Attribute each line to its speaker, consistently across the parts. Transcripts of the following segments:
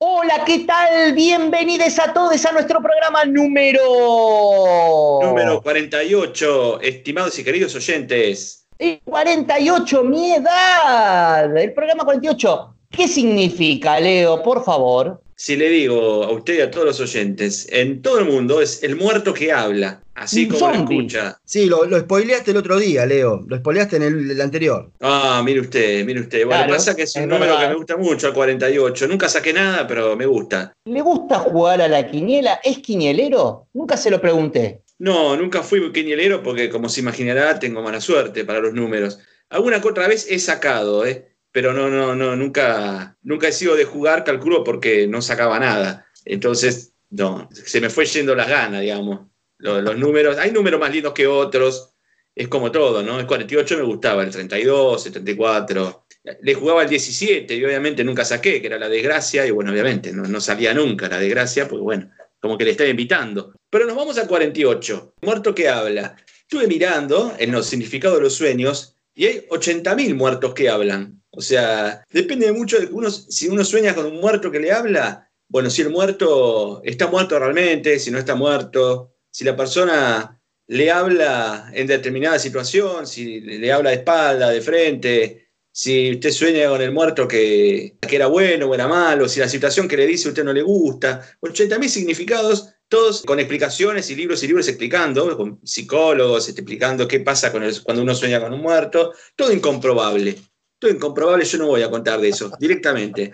Speaker 1: Hola, ¿qué tal? Bienvenidos a todos a nuestro programa número...
Speaker 2: Número 48, estimados y queridos oyentes.
Speaker 1: El 48, mi edad. El programa 48. ¿Qué significa, Leo? Por favor.
Speaker 2: Si le digo a usted y a todos los oyentes, en todo el mundo es el muerto que habla, así
Speaker 1: Un
Speaker 2: como lo escucha.
Speaker 3: Sí, lo, lo spoileaste el otro día, Leo. Lo spoileaste en el, el anterior.
Speaker 2: Ah, mire usted, mire usted. Bueno,
Speaker 1: Claro,
Speaker 2: pasa que es un
Speaker 1: es
Speaker 2: número
Speaker 1: verdad.
Speaker 2: que me gusta mucho, el 48. Nunca saqué nada, pero me gusta.
Speaker 1: ¿Le gusta jugar a la quiniela? ¿Es quinielero? Nunca se lo pregunté.
Speaker 2: No, nunca fui quinielero porque, como se imaginará, tengo mala suerte para los números. Alguna que otra vez he sacado, ¿eh? Pero no, no, no, nunca, nunca he sido de jugar, calculo, porque no sacaba nada. Entonces, no, se me fue yendo las ganas, digamos. Los, números, hay números más lindos que otros, es como todo, ¿no? El 48 me gustaba, el 32, el 34. Le jugaba el 17 y obviamente nunca saqué, que era la desgracia, y bueno, obviamente no, no salía nunca la desgracia, porque bueno, como que le estaba invitando. Pero nos vamos al 48, muerto que habla. Estuve mirando en los significados de los sueños y hay 80.000 muertos que hablan. O sea, depende mucho de uno, si uno sueña con un muerto que le habla, bueno, si el muerto está muerto realmente, si no está muerto, si la persona le habla en determinada situación, si le habla de espalda, de frente, si usted sueña con el muerto que, que era bueno o era malo, si la situación que le dice a usted no le gusta, 80.000 significados, todos con explicaciones y libros y libros explicando, con psicólogos explicando qué pasa cuando uno sueña con un muerto, todo incomprobable. Todo incomprobable, yo no voy a contar de eso directamente.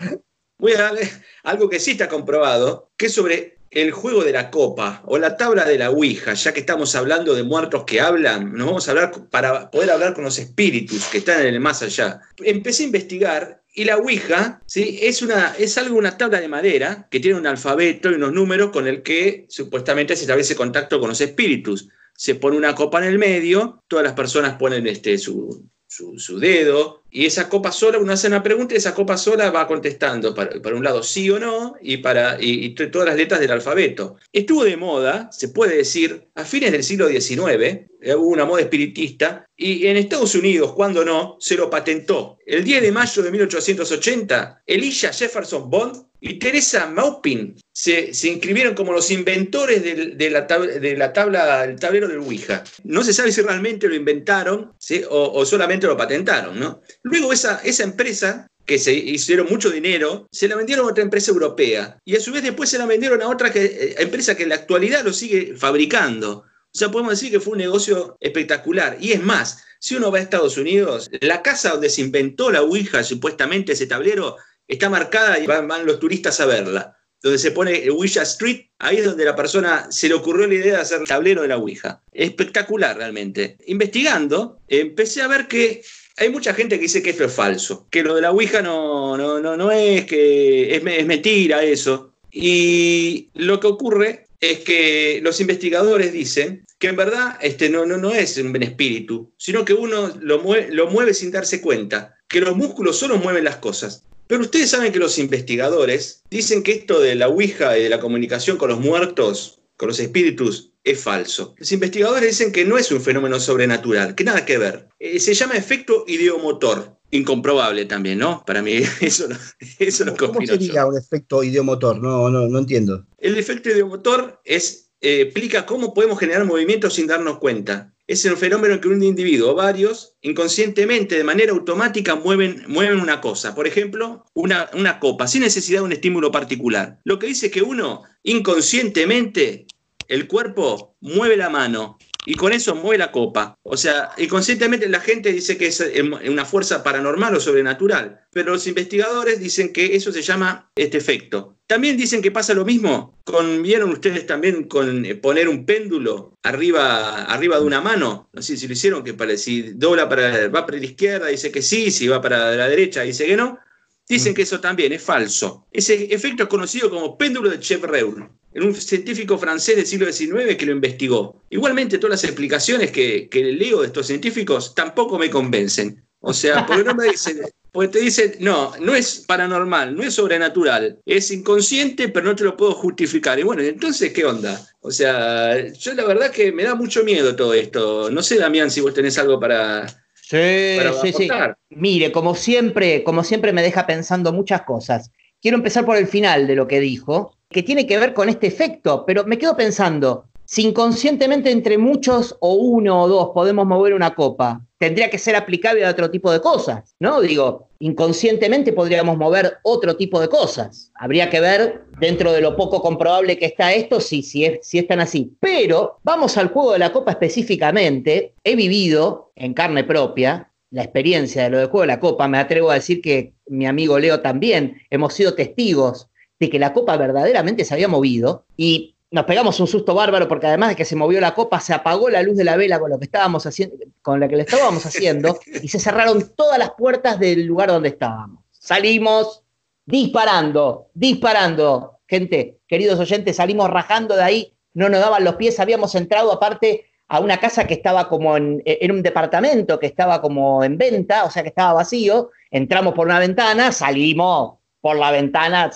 Speaker 2: Voy a darle algo que sí está comprobado, que es sobre el juego de la copa o la tabla de la Ouija, ya que estamos hablando de muertos que hablan, nos vamos a hablar para poder hablar con los espíritus que están en el más allá. Empecé a investigar y la Ouija es, una, es algo, una tabla de madera que tiene un alfabeto y unos números con el que supuestamente se establece contacto con los espíritus. Se pone una copa en el medio, todas las personas ponen este, su, su, dedo, y esa copa sola, uno hace una pregunta y esa copa sola va contestando para, un lado sí o no y para y, y to- todas las letras del alfabeto. Estuvo de moda, se puede decir, a fines del siglo XIX, eh, hubo una moda espiritista, y en Estados Unidos, cuando no, se lo patentó. El 10 de mayo de 1880, Elijah Jefferson Bond y Teresa Maupin se, se inscribieron como los inventores del- de, la de la tabla, el tablero del Ouija. No se sabe si realmente lo inventaron o solamente lo patentaron. ¿no? Luego esa, esa empresa, que se hicieron mucho dinero, se la vendieron a otra empresa europea y a su vez después se la vendieron a otra que- eh, empresa que en la actualidad lo sigue fabricando. O sea, podemos decir que fue un negocio espectacular. Y es más, si uno va a Estados Unidos, la casa donde se inventó la Ouija, supuestamente ese tablero, está marcada y van, van los turistas a verla. Donde se pone Ouija Street, ahí es donde la persona se le ocurrió la idea de hacer el tablero de la Ouija. Espectacular realmente. Investigando, empecé a ver que hay mucha gente que dice que esto es falso, que lo de la Ouija no, no, no, no es, que es, es mentira eso. Y lo que ocurre es que los investigadores dicen que en verdad este no, no, no es un espíritu, sino que uno lo mueve, lo mueve sin darse cuenta, que los músculos solo mueven las cosas. Pero ustedes saben que los investigadores dicen que esto de la Ouija y de la comunicación con los muertos, con los espíritus, es falso. Los investigadores dicen que no es un fenómeno sobrenatural, que nada que ver. Eh, se llama efecto ideomotor. Incomprobable también, ¿no? Para mí eso, no- eso lo
Speaker 3: ¿Cómo
Speaker 2: yo.
Speaker 3: sería un efecto idiomotor? No, no, no entiendo.
Speaker 2: El efecto ideomotor es, eh, explica cómo podemos generar movimientos sin darnos cuenta. Es el fenómeno en que un individuo o varios inconscientemente, de manera automática, mueven, mueven una cosa. Por ejemplo, una, una copa, sin necesidad de un estímulo particular. Lo que dice que uno inconscientemente, el cuerpo mueve la mano y con eso mueve la copa. O sea, inconscientemente la gente dice que es una fuerza paranormal o sobrenatural, pero los investigadores dicen que eso se llama este efecto. También dicen que pasa lo mismo con, vieron ustedes también con eh, poner un péndulo arriba, arriba de una mano, no sé si lo hicieron, que para, si dobla para, va para la izquierda dice que sí, si va para la derecha dice que no. Dicen que eso también es falso. Ese efecto es conocido como péndulo de Chevreul, un científico francés del siglo XIX que lo investigó. Igualmente, todas las explicaciones que, que leo de estos científicos tampoco me convencen. O sea, porque no me dicen, porque te dicen, no, no es paranormal, no es sobrenatural, es inconsciente, pero no te lo puedo justificar. Y bueno, entonces, ¿qué onda? O sea, yo la verdad que me da mucho miedo todo esto. No sé, Damián, si vos tenés algo para,
Speaker 1: Sí, sí, sí. Mire, como siempre, como siempre me deja pensando muchas cosas. quiero empezar por el final de lo que dijo, que tiene que ver con este efecto, pero me quedo pensando, si inconscientemente entre muchos o uno o dos podemos mover una copa, tendría que ser aplicable a otro tipo de cosas, ¿no? Digo, inconscientemente podríamos mover otro tipo de cosas. Habría que ver dentro de lo poco comprobable que está esto, si, si, es, si es tan así. Pero vamos al juego de la copa específicamente. He vivido en carne propia la experiencia de lo del juego de la copa. Me atrevo a decir que mi amigo Leo también hemos sido testigos de que la copa verdaderamente se había movido y nos pegamos un susto bárbaro porque además de que se movió la copa, se apagó la luz de la vela con lo que estábamos haciendo, con la que le estábamos haciendo, y se cerraron todas las puertas del lugar donde estábamos. Salimos disparando, disparando. Gente, queridos oyentes, salimos rajando de ahí, no nos daban los pies, habíamos entrado aparte a una casa que estaba como en, en un departamento que estaba como en venta, o sea que estaba vacío, entramos por una ventana, salimos por la ventana,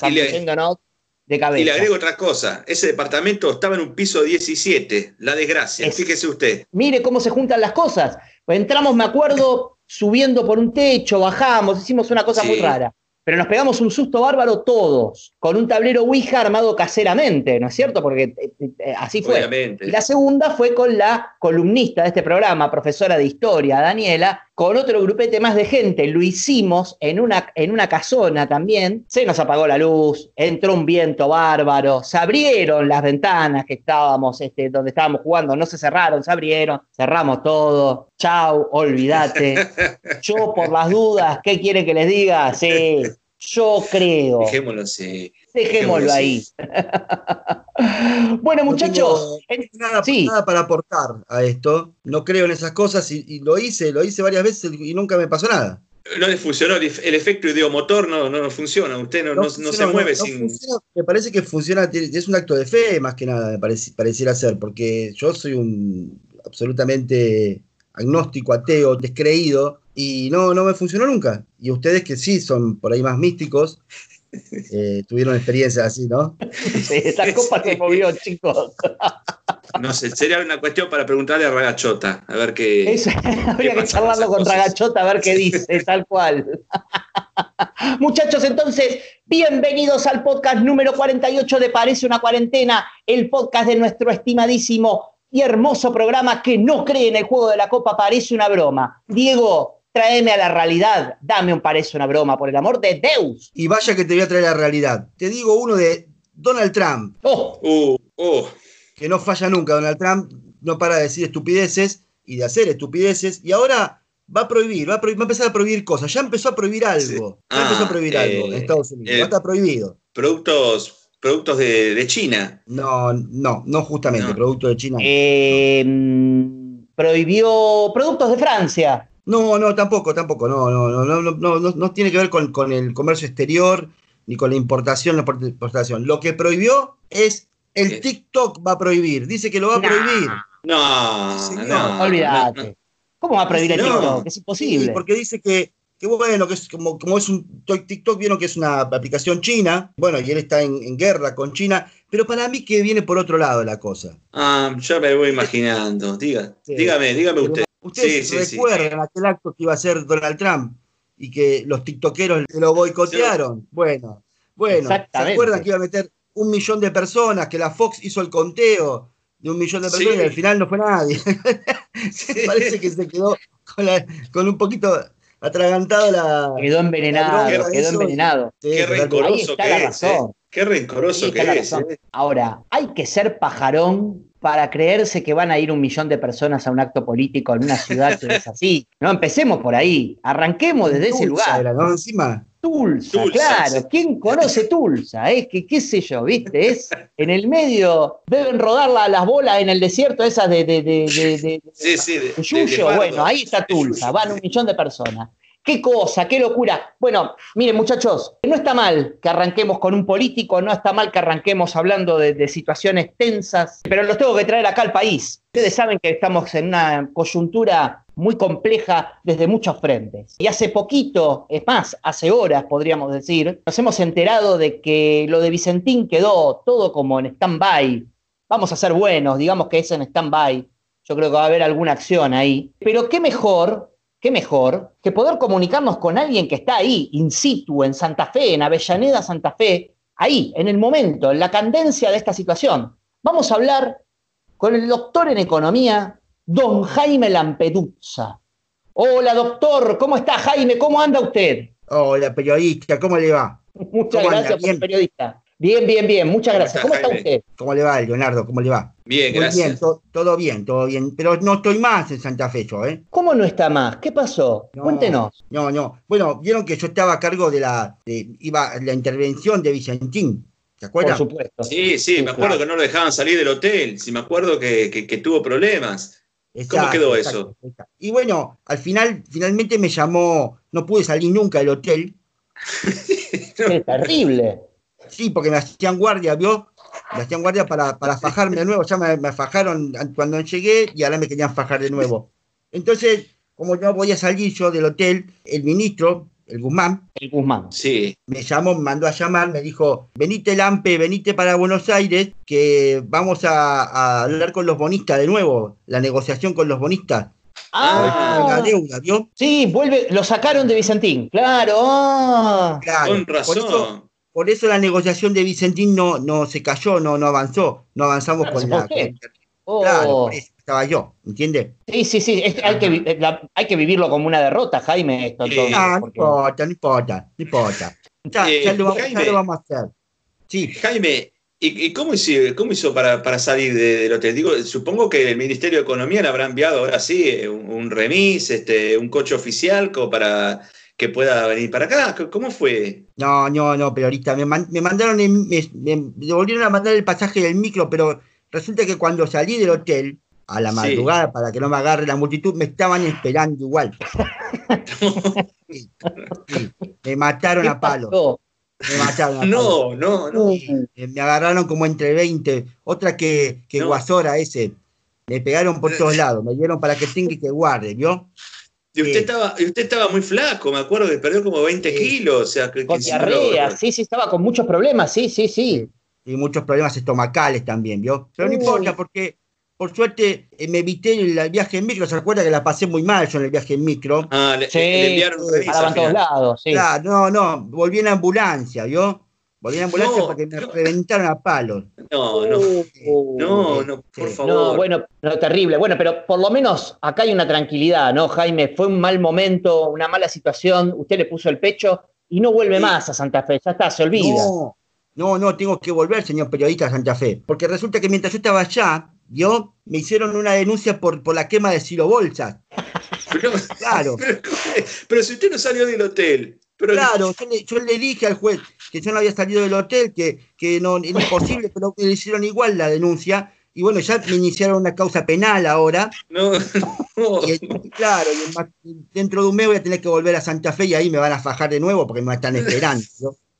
Speaker 2: y le agrego otra cosa, ese departamento estaba en un piso 17, la desgracia, fíjese usted.
Speaker 1: Mire cómo se juntan las cosas. Pues entramos, me acuerdo, subiendo por un techo, bajamos, hicimos una cosa muy rara pero nos pegamos un susto bárbaro todos, con un tablero Ouija armado caseramente, ¿no es cierto? Porque eh, eh, así fue. Y la segunda fue con la columnista de este programa, profesora de historia, Daniela, con otro grupete más de gente. Lo hicimos en una, en una casona también. Se nos apagó la luz, entró un viento bárbaro, se abrieron las ventanas que estábamos, este, donde estábamos jugando, no se cerraron, se abrieron, cerramos todo. Chau, olvídate. Yo por las dudas, ¿qué quiere que les diga? Sí, yo creo.
Speaker 2: Dejémoslo así.
Speaker 1: Dejémoslo ahí. bueno, muchachos.
Speaker 3: nada, nada, para aportar a esto. No creo en esas cosas y, lo hice, lo hice varias veces y nunca me pasó nada.
Speaker 2: No le funcionó, el efecto ideomotor no, no funciona, usted no, no, se mueve sin.
Speaker 3: me parece que funciona, es un acto de fe más que nada, me pareciera ser, porque yo soy un absolutamente agnóstico, ateo, descreído, y no, no me funcionó nunca. Y ustedes que sí son por ahí más místicos, eh, tuvieron experiencias así, ¿no?
Speaker 1: Sí, esa copa se movió, chicos.
Speaker 2: No sé, sería una cuestión para preguntarle a Ragachota, a ver qué.
Speaker 1: habría que charlarlo con Ragachota, a ver qué dice, tal cual. Muchachos, entonces, bienvenidos al podcast número 48 de Parece una cuarentena, el podcast de nuestro estimadísimo y hermoso programa que no cree en el juego de la copa, parece una broma. Diego, tráeme a la realidad, dame un parece una broma, por el amor de Deus.
Speaker 3: Y vaya que te voy a traer la realidad. Te digo uno de Donald Trump.
Speaker 2: Oh, uh, oh.
Speaker 3: Que no falla nunca, Donald Trump no para de decir estupideces y de hacer estupideces, y ahora va a prohibir, va a, empezar a prohibir cosas. Ya empezó a prohibir algo. Ya empezó a ah, prohibir algo en eh, Estados Unidos. ya está prohibido.
Speaker 2: Productos, productos de, China.
Speaker 3: No, no, no justamente, productos de China.
Speaker 1: Eh, prohibió productos de Francia.
Speaker 3: No, no, tampoco, tampoco, no, no, no, no, no, no, no tiene que ver con, el comercio exterior ni con la importación, la exportación. Lo que prohibió es el TikTok va a prohibir, dice que lo va a prohibir.
Speaker 2: No, no,
Speaker 1: olvídate. ¿Cómo va a prohibir el TikTok? Es imposible.
Speaker 3: porque dice que, que bueno, que es como, como es un TikTok, vieron que es una aplicación china, bueno, y él está en, guerra con China, pero para mí que viene por otro lado la cosa.
Speaker 2: Ah, ya me voy imaginando. Diga, dígame, dígame usted.
Speaker 3: ¿Ustedes recuerdan aquel acto que iba a hacer Donald Trump y que los tiktokeros lo boicotearon? Bueno, bueno, ¿se acuerdan que iba a meter un millón de personas, que la Fox hizo el conteo de un millón de personas y al final no fue nadie? Parece que se quedó con, un poquito atragantado la.
Speaker 1: Quedó envenenado, quedó envenenado.
Speaker 2: Qué rencoroso que es. ¿eh? Qué rencoroso que es. ¿eh?
Speaker 1: Ahora, hay que ser pajarón para creerse que van a ir un millón de personas a un acto político en una ciudad que es así. No, empecemos por ahí. Arranquemos desde ese lugar.
Speaker 3: Encima.
Speaker 1: Tulsa, claro. ¿Quién conoce Tulsa? Es que, qué sé yo, ¿viste? Es en el medio, deben rodar las bolas en el desierto esas de, de, de, de,
Speaker 2: sí, sí,
Speaker 1: Bueno, ahí está Tulsa, van un millón de personas. Qué cosa, qué locura. Bueno, miren muchachos, no está mal que arranquemos con un político, no está mal que arranquemos hablando de, situaciones tensas, pero los tengo que traer acá al país. Ustedes saben que estamos en una coyuntura muy compleja desde muchos frentes. Y hace poquito, es más, hace horas podríamos decir, nos hemos enterado de que lo de Vicentín quedó todo como en stand-by. Vamos a ser buenos, digamos que es en stand-by. Yo creo que va a haber alguna acción ahí. Pero qué mejor qué mejor que poder comunicarnos con alguien que está ahí, in situ, en Santa Fe, en Avellaneda, Santa Fe, ahí, en el momento, en la candencia de esta situación. Vamos a hablar con el doctor en economía, don Jaime Lampedusa. Hola, doctor, ¿cómo está Jaime? ¿Cómo anda usted?
Speaker 3: Hola, periodista, ¿cómo le va?
Speaker 1: Muchas gracias por periodista. Bien, bien, bien, muchas gracias. ¿Cómo está usted?
Speaker 3: ¿Cómo le va, Leonardo? ¿Cómo le va?
Speaker 2: Bien, gracias.
Speaker 3: Bien, todo bien, todo bien. Pero no estoy más en Santa Fe, yo, ¿eh?
Speaker 1: ¿Cómo no está más? ¿Qué pasó? Cuéntenos.
Speaker 3: No, no. Bueno, vieron que yo estaba a cargo de la, iba, la intervención de Vicentín. ¿Se acuerdan?
Speaker 1: Por supuesto.
Speaker 2: Sí, sí, me acuerdo que no lo dejaban salir del hotel. Sí, me acuerdo que, que, tuvo problemas. ¿Cómo quedó eso?
Speaker 3: Y bueno, al final, finalmente me llamó, no pude salir nunca del hotel.
Speaker 1: Es terrible.
Speaker 3: Sí, porque me hacían guardia, ¿vio? Me hacían guardia para, para fajarme de nuevo. Ya me, fajaron cuando llegué y ahora me querían fajar de nuevo. Entonces, como no voy a salir yo del hotel, el ministro, el Guzmán.
Speaker 1: El Guzmán.
Speaker 2: Sí.
Speaker 3: Me llamó, me mandó a llamar, me dijo, venite Lampe, venite para Buenos Aires, que vamos a, hablar con los bonistas de nuevo, la negociación con los bonistas.
Speaker 1: Ah,
Speaker 3: la deuda, ¿vio?
Speaker 1: Sí, vuelve, lo sacaron de Vicentín, claro.
Speaker 2: claro con razón.
Speaker 3: Por eso la negociación de Vicentín no, no se cayó, no, no avanzó, no avanzamos con la...
Speaker 1: Oh.
Speaker 3: Claro, por eso estaba yo, ¿entiendes?
Speaker 1: Sí, sí, sí, hay, que, hay que vivirlo como una derrota, Jaime. Esto,
Speaker 3: no importa, no importa, no importa. Ya, eh, lo, vamos, a hacer.
Speaker 2: Sí. Jaime, ¿y, cómo hizo, cómo hizo para, para salir del hotel? Digo, supongo que el Ministerio de Economía le habrá enviado ahora sí un, un remis, este, un coche oficial como para que pueda venir para acá. ¿Cómo fue?
Speaker 3: No, no, no, pero ahorita me, mandaron, me, volvieron a mandar el pasaje del micro, pero resulta que cuando salí del hotel, a la madrugada, para que no me agarre la multitud, me estaban esperando igual. Me mataron a palo. Me mataron a
Speaker 2: no, no, no.
Speaker 3: Me agarraron como entre 20. Otra que, que Guasora ese. Me pegaron por todos lados. Me dieron para que tenga que guarde, ¿vio?
Speaker 2: Y usted, estaba, usted estaba muy flaco, me acuerdo que perdió como 20 kilos. O sea, que,
Speaker 1: con diarrea, sí, sí, estaba con muchos problemas, sí, sí, sí.
Speaker 3: Y muchos problemas estomacales también, ¿vio? Pero no importa, porque por suerte eh, me evité el, viaje en micro. ¿Se acuerda que la pasé muy mal yo en el viaje en micro?
Speaker 2: Ah, le, sí, le enviaron
Speaker 1: a todos lados, sí.
Speaker 3: Claro, no, no, volví en ambulancia, ¿vio? Volví en ambulancia porque me reventaron a palos.
Speaker 2: No, no. Uh, no, no, por favor.
Speaker 1: No, bueno, no, terrible. Bueno, pero por lo menos acá hay una tranquilidad, ¿no, Jaime? Fue un mal momento, una mala situación. Usted le puso el pecho y no vuelve más a Santa Fe. Ya está, se olvida.
Speaker 3: No, no, no, tengo que volver, señor periodista a Santa Fe. Porque resulta que mientras yo estaba allá, yo me hicieron una denuncia por, por la quema de Silo Bolsas.
Speaker 2: claro. pero si usted no salió del hotel
Speaker 3: claro, yo le, dije al juez que yo no había salido del hotel, que, que no era imposible, pero le hicieron igual la denuncia. Y bueno, ya me iniciaron una causa penal ahora.
Speaker 2: No.
Speaker 3: claro, dentro de un mes voy a tener que volver a Santa Fe y ahí me van a fajar de nuevo porque me están esperando.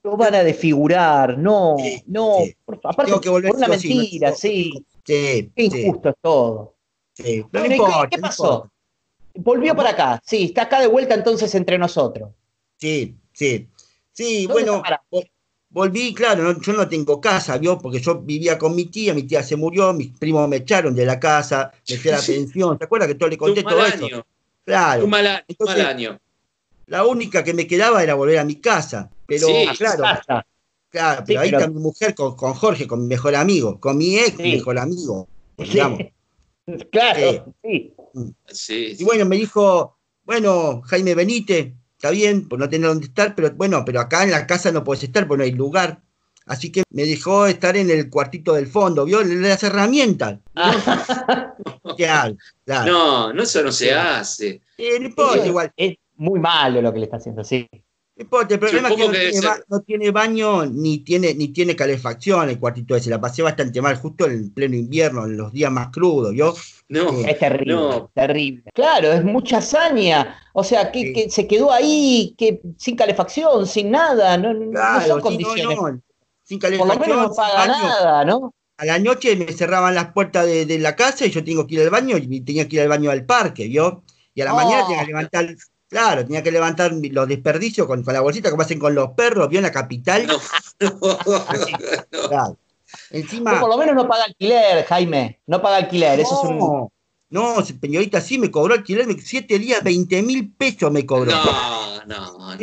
Speaker 1: ¿no? van a desfigurar, no, no. aparte, Tengo que volver por una mentira, sí. Sí. Qué injusto es todo.
Speaker 3: Sí.
Speaker 1: ¿Qué, pasó? Volvió para acá, sí, está acá de vuelta entonces entre nosotros.
Speaker 3: Sí, sí. Sí, bueno, volví, claro, yo no tengo casa, ¿vio? Porque yo vivía con mi tía, mi tía se murió, mis primos me echaron de la casa, me fui a la pensión, ¿te acuerdas que todo le conté todo eso?
Speaker 2: Claro. Un mal, año.
Speaker 3: La única que me quedaba era volver a mi casa, pero claro. Claro, pero ahí está mi mujer con, Jorge, con mi mejor amigo, con mi ex mejor amigo, digamos.
Speaker 1: Claro, sí.
Speaker 3: sí. Y bueno, me dijo, bueno, Jaime Benítez, está bien, por no tener dónde estar, pero bueno, pero acá en la casa no puedes estar porque no hay lugar. Así que me dejó estar en el cuartito del fondo, ¿vio? Las herramientas.
Speaker 2: No, no, eso no se hace.
Speaker 1: no igual. Es muy malo lo que le está haciendo, sí.
Speaker 3: El problema es que, no, tiene baño ni tiene, ni tiene calefacción el cuartito ese. La pasé bastante mal, justo en pleno invierno, en los días más crudos, ¿yo?
Speaker 1: No, es terrible, terrible. Claro, es mucha hazaña. O sea, que, se quedó ahí, que sin calefacción, sin nada, no, son condiciones.
Speaker 3: sin calefacción.
Speaker 1: Por lo menos no paga nada, ¿no?
Speaker 3: A la noche me cerraban las puertas de, la casa y yo tengo que ir al baño y tenía que ir al baño al parque, ¿vio? Y a la mañana tenía que oh. levantar, claro, tenía que levantar los desperdicios con, la bolsita como hacen con los perros, ¿vio? En la capital.
Speaker 1: Encima. por lo menos no paga alquiler, Jaime. No paga alquiler. Eso es un.
Speaker 3: No, señorita, sí me cobró alquiler, siete días, 20 mil pesos me cobró.
Speaker 2: No, no, no.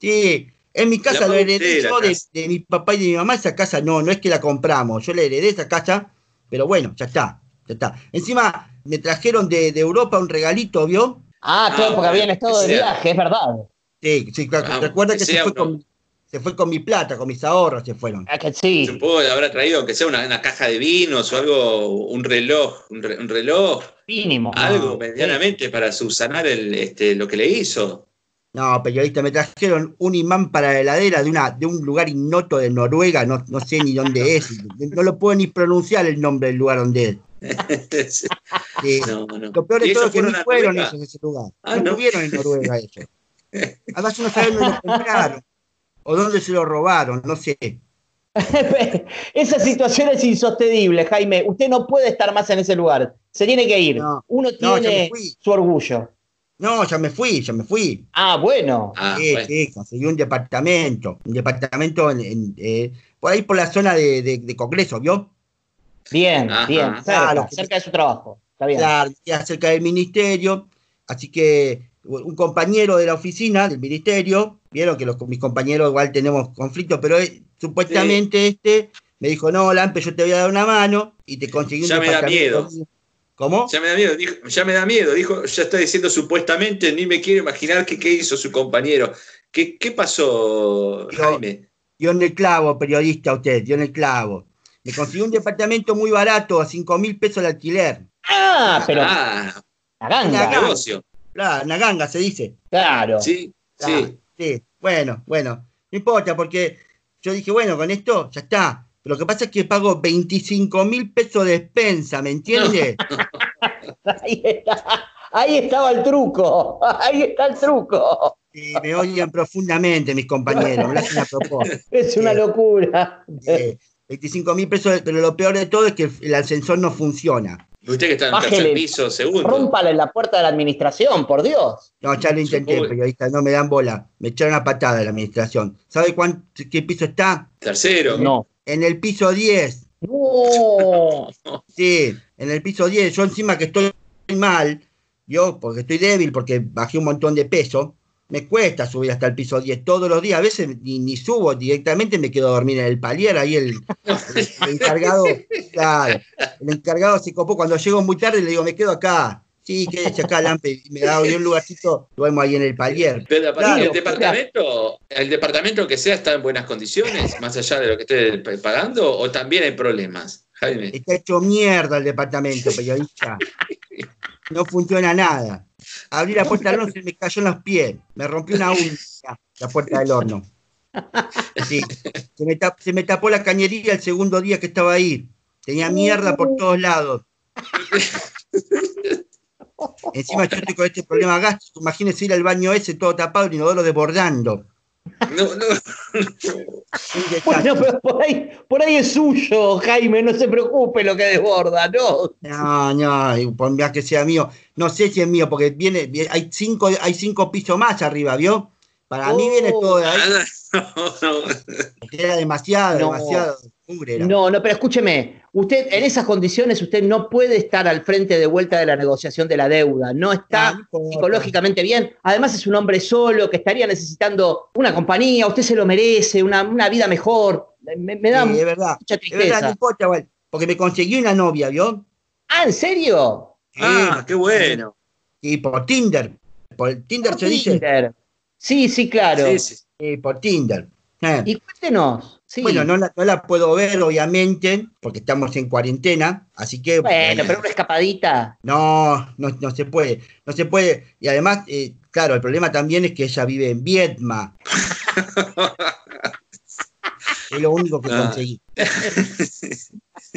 Speaker 3: Sí, en mi casa lo heredé yo de, de, mi papá y de mi mamá, esa casa no, no es que la compramos, yo le heredé esa casa, pero bueno, ya está, ya está. Encima me trajeron de, de Europa un regalito, ¿vio?
Speaker 1: Ah, claro, porque habían estado de viaje, es verdad.
Speaker 3: Sí, sí, claro. Recuerda que se fue, con, se fue con mi plata, con mis ahorros, se fueron.
Speaker 1: Ah, que sí.
Speaker 2: Supongo que habrá traído, aunque sea una, caja de vinos o algo, un reloj, un, reloj.
Speaker 1: Mínimo.
Speaker 2: Algo medianamente para subsanar el, este, lo que le hizo.
Speaker 3: No, periodista, me trajeron un imán para la heladera de, una, de un lugar ignoto de Noruega, no, no sé ni dónde es, no lo puedo ni pronunciar el nombre del lugar donde es. Lo peor de todo es que no fueron ellos en ese lugar. Ah, no, estuvieron en Noruega ellos. Además uno sabe dónde lo compraron o dónde se lo robaron, no sé.
Speaker 1: Esa situación es insostenible, Jaime. Usted no puede estar más en ese lugar. Se tiene que ir. Uno tiene su orgullo.
Speaker 3: No, ya me fui, ya me fui.
Speaker 1: Ah, bueno.
Speaker 3: Ah, sí, sí, conseguí un departamento. Un departamento en, eh, por ahí por la zona de, de Congreso, ¿vio?
Speaker 1: Bien, bien, cerca, cerca de su trabajo. Está bien.
Speaker 3: Claro, cerca del ministerio. Así que un compañero de la oficina del ministerio, vieron que los, mis compañeros igual tenemos conflictos, pero supuestamente este me dijo, no, Lampe, yo te voy a dar una mano y te conseguí un
Speaker 2: Ya me da miedo.
Speaker 3: ¿Cómo?
Speaker 2: Ya me da miedo, ya me da miedo, dijo, ya está diciendo supuestamente, ni me quiero imaginar qué, qué hizo su compañero. ¿Qué, qué pasó, Jaime?
Speaker 3: Dio en el clavo, periodista, usted, dio en el clavo. Me consiguió un departamento muy barato, a 5 mil pesos el alquiler.
Speaker 1: Ah, pero. Ah,
Speaker 2: ganga. Negocio.
Speaker 3: Claro, ganga se dice.
Speaker 1: Claro.
Speaker 2: Sí, sí.
Speaker 3: Sí, bueno, bueno. No importa, porque yo dije, bueno, con esto ya está. Pero lo que pasa es que pago 25 mil pesos de despensa, ¿me entiendes?
Speaker 1: ahí, está, ahí estaba el truco. Ahí está el truco.
Speaker 3: Sí, me odian profundamente mis compañeros. Me hacen a propósito.
Speaker 1: Es una locura.
Speaker 3: 25 mil pesos, pero lo peor de todo es que el ascensor no funciona.
Speaker 2: Usted que está en el tercer piso, segundo.
Speaker 1: Rómpale la puerta de la administración, por Dios.
Speaker 3: No, ya lo intenté, periodista, no me dan bola. Me echaron a patada de la administración. ¿Sabe cuánto, qué piso está?
Speaker 2: Tercero.
Speaker 1: No.
Speaker 3: En el piso 10.
Speaker 1: No.
Speaker 3: Sí, en el piso 10. Yo encima que estoy mal, yo, porque estoy débil, porque bajé un montón de peso, me cuesta subir hasta el piso 10 todos los días. A veces ni, subo directamente, me quedo a dormir en el palier. Ahí el, encargado, claro, el encargado se copó. Cuando llego muy tarde, le digo, me quedo acá. Sí, quédese acá, Lampe. Y me da un lugarcito, duermo ahí en el palier.
Speaker 2: Pero el, departamento, ¿El departamento que sea está en buenas condiciones, más allá de lo que esté pagando, o también hay problemas, Jaime?
Speaker 3: Está hecho mierda el departamento, periodista. No funciona nada. Abrí la puerta del horno, se me cayó en los pies. Me rompió una uña la puerta del horno. Se, me tapó, la cañería el segundo día que estaba ahí. Tenía mierda por todos lados. Encima yo estoy con este problema gástrico. Imagínese ir al baño ese todo tapado y inodoro desbordando. No, no.
Speaker 1: Bueno, pero por ahí, por ahí es suyo, Jaime, no se preocupe lo que desborda, ¿no?
Speaker 3: No, no, por que sea mío. No sé si es mío, porque viene, hay cinco, hay cinco pisos más arriba, ¿vio? Para mí viene todo de ahí. Era demasiado, demasiado.
Speaker 1: No, no, pero escúcheme, usted en esas condiciones usted no puede estar al frente de vuelta de la negociación de la deuda, no está psicológicamente bien, además es un hombre solo que estaría necesitando una compañía, usted se lo merece, una, vida mejor, me, da
Speaker 3: verdad, mucha tristeza. Es verdad, no importa, porque me conseguí una novia, ¿vio?
Speaker 1: Ah, ¿en serio?
Speaker 2: ah, qué bueno.
Speaker 3: Y por Tinder, por Tinder se dice.
Speaker 1: Sí, sí, claro.
Speaker 3: Sí, sí. por Tinder.
Speaker 1: Eh. Y cuéntenos.
Speaker 3: Bueno, no la, puedo ver, obviamente, porque estamos en cuarentena, así que...
Speaker 1: Bueno, pero una escapadita.
Speaker 3: No, no, se puede, no se puede. Y además, eh, claro, el problema también es que ella vive en Vietma. es lo único que ah. conseguí.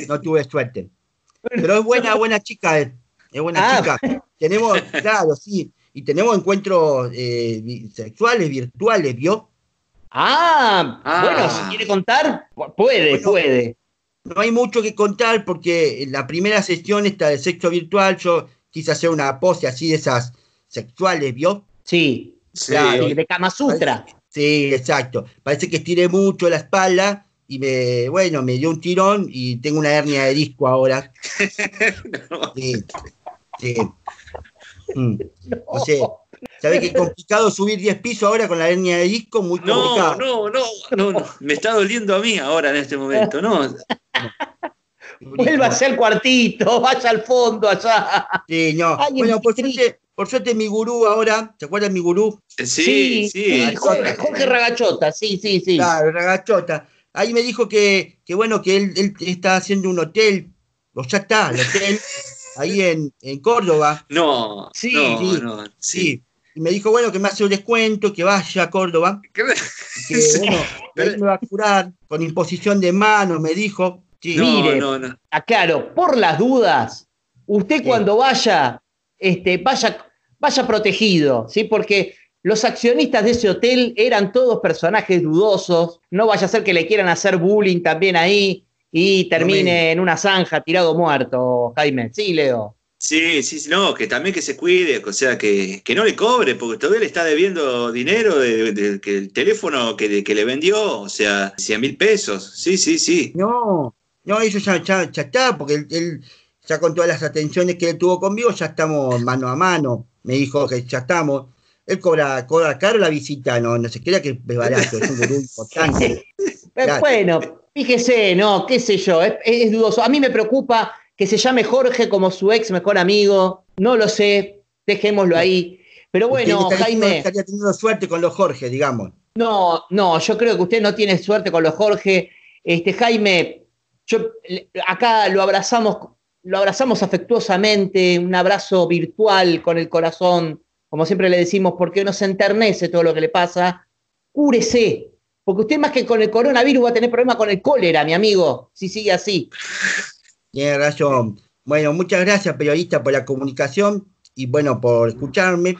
Speaker 3: No tuve suerte. Pero es buena, buena chica, es, buena ah. chica. Tenemos, claro, sí, y tenemos encuentros eh, sexuales, virtuales, ¿vio?
Speaker 1: Ah, bueno, si ah. quiere contar, puede, puede.
Speaker 3: No hay mucho que contar porque en la primera sesión esta de sexo virtual yo quise hacer una pose así de esas sexuales, ¿vio?
Speaker 1: Sí, sí. de Kama Sutra.
Speaker 3: sí, exacto. Parece que estiré mucho la espalda y me, bueno, me dio un tirón y tengo una hernia de disco ahora. Sí, sí. Mm. O sea, ¿sabés qué complicado subir 10 pisos ahora con la hernia de disco? Muy complicado.
Speaker 2: No, no, no, no, me está doliendo a mí ahora en este momento, ¿no?
Speaker 1: Vuelva al cuartito, vaya al fondo allá.
Speaker 3: Sí, no. bueno, por suerte, por suerte mi gurú ahora, ¿se acuerdan mi gurú?
Speaker 2: Sí, sí.
Speaker 1: Jorge, Ragachota, sí, sí, sí.
Speaker 3: Claro, Ragachota ahí me dijo que, bueno, que él, está haciendo un hotel, o ya está, el hotel, ahí en, Córdoba.
Speaker 2: No, sí, no,
Speaker 3: sí. Y me dijo, bueno, que me hace un descuento, que vaya a Córdoba. que, bueno, me va a curar con imposición de mano, me dijo.
Speaker 1: Mire, aclaro, por las dudas, usted cuando vaya, este, vaya, vaya protegido, ¿sí? Porque los accionistas de ese hotel eran todos personajes dudosos. No vaya a ser que le quieran hacer bullying también ahí y termine en una zanja tirado muerto, Jaime. Sí, Leo.
Speaker 2: Sí, sí, no, que también que se cuide, o sea, que, no le cobre, porque todavía le está debiendo dinero del el teléfono que, que, le vendió, o sea, 100 mil pesos. Sí, sí, sí.
Speaker 3: No, no, eso ya, ya, está, porque él, ya con todas las atenciones que él tuvo conmigo, ya estamos mano a mano. Me dijo que ya estamos. Él cobra, cobra caro la visita, no, no se crea que es barato, es un gurú importante.
Speaker 1: bueno, fíjese, no, qué sé yo, es, dudoso. A mí me preocupa que se llame Jorge como su ex mejor amigo, no lo sé, dejémoslo ahí. Pero bueno, Jaime.
Speaker 3: estaría teniendo suerte con los Jorge, digamos.
Speaker 1: No, no, yo creo que usted no tiene suerte con los Jorge. Este, Jaime, yo acá lo abrazamos, lo abrazamos afectuosamente, un abrazo virtual con el corazón como siempre le decimos, porque nos enternece todo lo que le pasa, cúrese, porque usted más que con el coronavirus va a tener problemas con el cólera, mi amigo, si sigue así.
Speaker 3: Tiene razón. Bueno, muchas gracias, periodista, por la comunicación y bueno, por escucharme.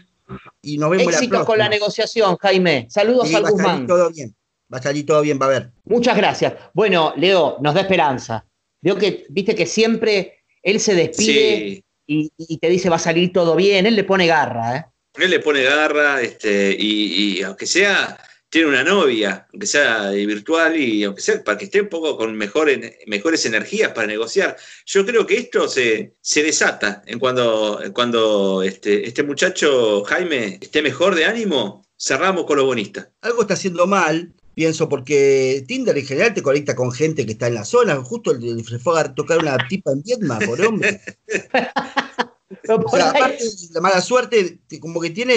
Speaker 3: Y nos vemos
Speaker 1: Éxitos con la negociación, Jaime. Saludos al Guzmán. Va a salir
Speaker 3: todo bien. Va a salir todo bien, va a ver.
Speaker 1: Muchas gracias. Bueno, Leo, nos da esperanza. Veo que, viste que siempre él se despide y, y, te dice va a salir todo bien. Él le pone garra, ¿eh?
Speaker 2: Él le pone garra, este, y, aunque sea, tiene una novia, aunque sea virtual y aunque sea para que esté un poco con mejores energías para negociar. Yo creo que esto se, se desata en cuando, cuando este, este muchacho Jaime esté mejor de ánimo, cerramos con lo bonista.
Speaker 3: Algo está haciendo mal, pienso, porque Tinder en general te conecta con gente que está en la zona. Justo le fue a tocar una tipa en Vietnam, por hombre. aparte de la mala suerte, como que tiene,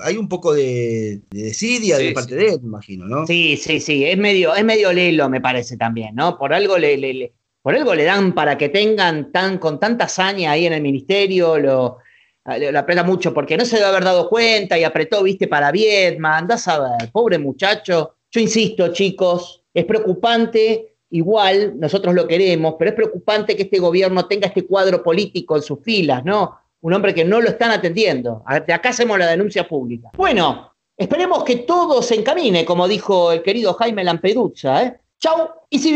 Speaker 3: hay un poco de, desidia de parte de él, imagino, ¿no?
Speaker 1: Sí, sí, sí, es medio, es medio lelo, me parece también, ¿no? Por algo le, por algo le dan para que tengan tan, con tanta hazaña ahí en el ministerio, lo, lo, aprieta mucho, porque no se debe haber dado cuenta y apretó, viste, para Vietma, andás a ver, pobre muchacho. Yo insisto, chicos, es preocupante igual nosotros lo queremos, pero es preocupante que este gobierno tenga este cuadro político en sus filas, ¿no? Un hombre que no lo están atendiendo. Acá hacemos la denuncia pública. Bueno, esperemos que todo se encamine, como dijo el querido Jaime Lampedusa, ¿eh? Chau y si